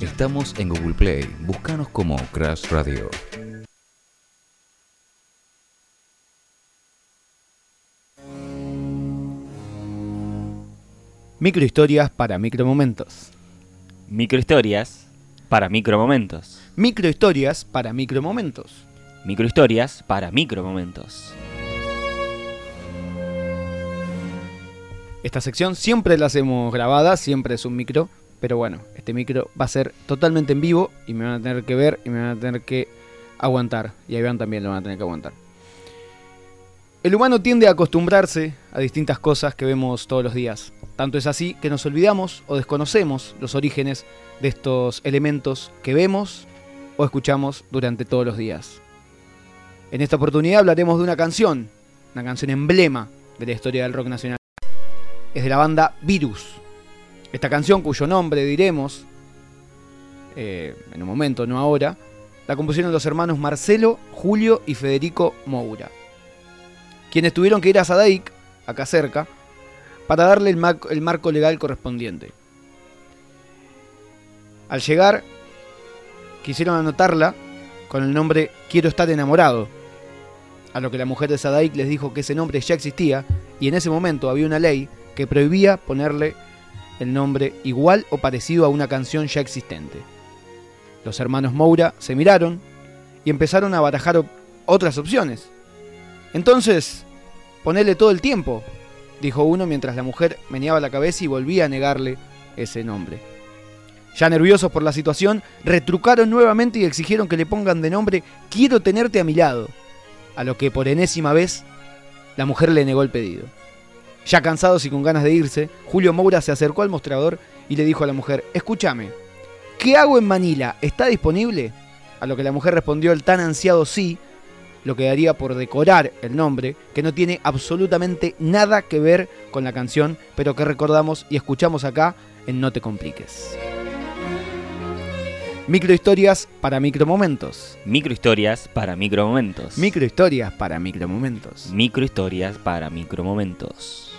Estamos en Google Play. Búscanos como Crash Radio. Microhistorias para micromomentos. Microhistorias para micromomentos. Microhistorias para micromomentos. Microhistorias para micromomentos. Esta sección siempre la hacemos grabada, siempre es un micro, pero bueno, este micro va a ser totalmente en vivo y me van a tener que ver y me van a tener que aguantar. Y a Iván también lo van a tener que aguantar. El humano tiende a acostumbrarse a distintas cosas que vemos todos los días. Tanto es así que nos olvidamos o desconocemos los orígenes de estos elementos que vemos o escuchamos durante todos los días. En esta oportunidad hablaremos de una canción, una canción emblema de la historia del rock nacional. Es de la banda Virus. Esta canción, cuyo nombre diremos eh, en un momento, no ahora, la compusieron los hermanos Marcelo, Julio y Federico Moura, quienes tuvieron que ir a Sadaic, acá cerca, para darle el, mar- el marco legal correspondiente. Al llegar, quisieron anotarla con el nombre Quiero estar enamorado, a lo que la mujer de Sadaic les dijo que ese nombre ya existía y en ese momento había una ley que prohibía ponerle el nombre igual o parecido a una canción ya existente. Los hermanos Moura se miraron y empezaron a barajar otras opciones. Entonces, ponele todo el tiempo, dijo uno mientras la mujer meneaba la cabeza y volvía a negarle ese nombre. Ya nerviosos por la situación, retrucaron nuevamente y exigieron que le pongan de nombre Quiero tenerte a mi lado, a lo que por enésima vez la mujer le negó el pedido. Ya cansados y con ganas de irse, Julio Moura se acercó al mostrador y le dijo a la mujer, escúchame, ¿qué hago en Manila? ¿Está disponible? A lo que la mujer respondió el tan ansiado sí, lo que daría por decorar el nombre, que no tiene absolutamente nada que ver con la canción, pero que recordamos y escuchamos acá en No te compliques. Microhistorias para micromomentos. Microhistorias para micromomentos. Microhistorias para micromomentos. Microhistorias para micromomentos.